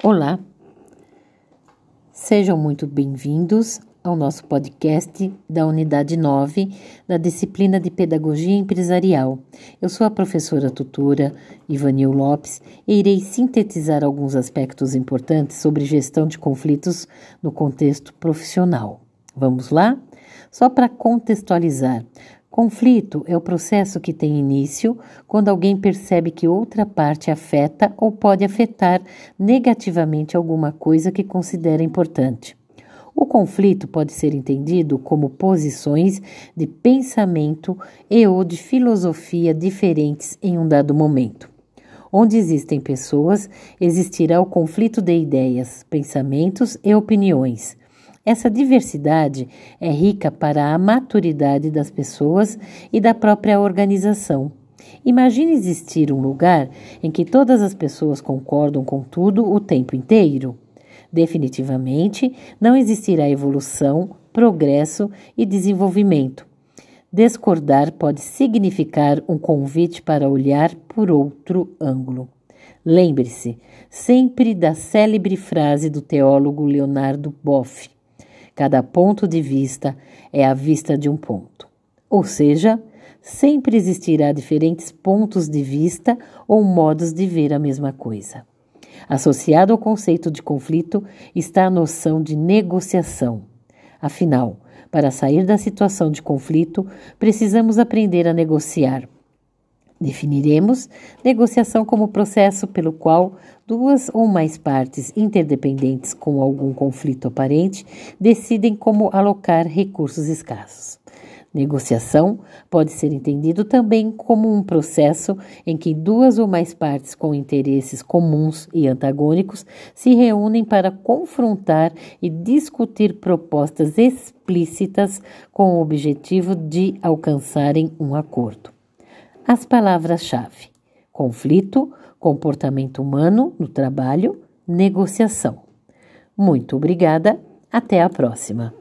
Olá, sejam muito bem-vindos ao nosso podcast da Unidade 9 da disciplina de Pedagogia Empresarial. Eu sou a professora tutora Ivanil Lopes e irei sintetizar alguns aspectos importantes sobre gestão de conflitos no contexto profissional. Vamos lá? Só para contextualizar, Conflito é o processo que tem início quando alguém percebe que outra parte afeta ou pode afetar negativamente alguma coisa que considera importante. O conflito pode ser entendido como posições de pensamento e ou de filosofia diferentes em um dado momento. Onde existem pessoas, existirá o conflito de ideias, pensamentos e opiniões. Essa diversidade é rica para a maturidade das pessoas e da própria organização. Imagine existir um lugar em que todas as pessoas concordam com tudo o tempo inteiro. Definitivamente não existirá evolução, progresso e desenvolvimento. Discordar pode significar um convite para olhar por outro ângulo. Lembre-se sempre da célebre frase do teólogo Leonardo Boff: Cada ponto de vista é a vista de um ponto. Ou seja, sempre existirá diferentes pontos de vista ou modos de ver a mesma coisa. Associado ao conceito de conflito está a noção de negociação. Afinal, para sair da situação de conflito, precisamos aprender a negociar Definiremos negociação como processo pelo qual duas ou mais partes interdependentes com algum conflito aparente decidem como alocar recursos escassos. Negociação pode ser entendido também como um processo em que duas ou mais partes com interesses comuns e antagônicos se reúnem para confrontar e discutir propostas explícitas com o objetivo de alcançarem um acordo. As palavras-chave: conflito, comportamento humano no trabalho, negociação. Muito obrigada, até a próxima.